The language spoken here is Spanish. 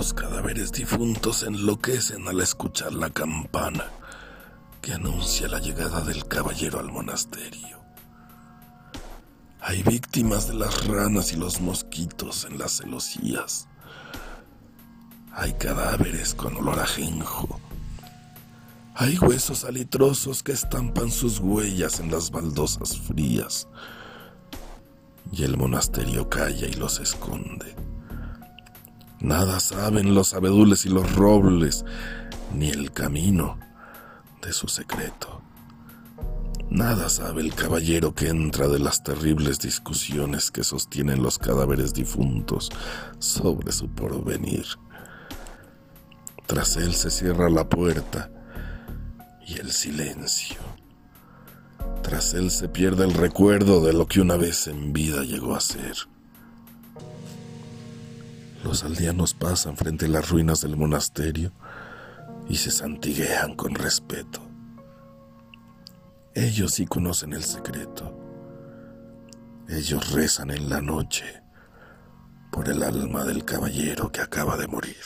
cadáveres difuntos enloquecen al escuchar la campana que anuncia la llegada del caballero al monasterio. Hay víctimas de las ranas y los mosquitos en las celosías. Hay cadáveres con olor a ajenjo. Hay huesos alitrosos que estampan sus huellas en las baldosas frías. Y el monasterio calla y los esconde. Nada saben los abedules y los robles, ni el camino de su secreto. Nada sabe el caballero que entra de las terribles discusiones que sostienen los cadáveres difuntos sobre su porvenir. Tras él se cierra la puerta y el silencio. Tras él se pierde el recuerdo de lo que una vez en vida llegó a ser. Los aldeanos pasan frente a las ruinas del monasterio y se santiguean con respeto. Ellos sí conocen el secreto. Ellos rezan en la noche por el alma del caballero que acaba de morir.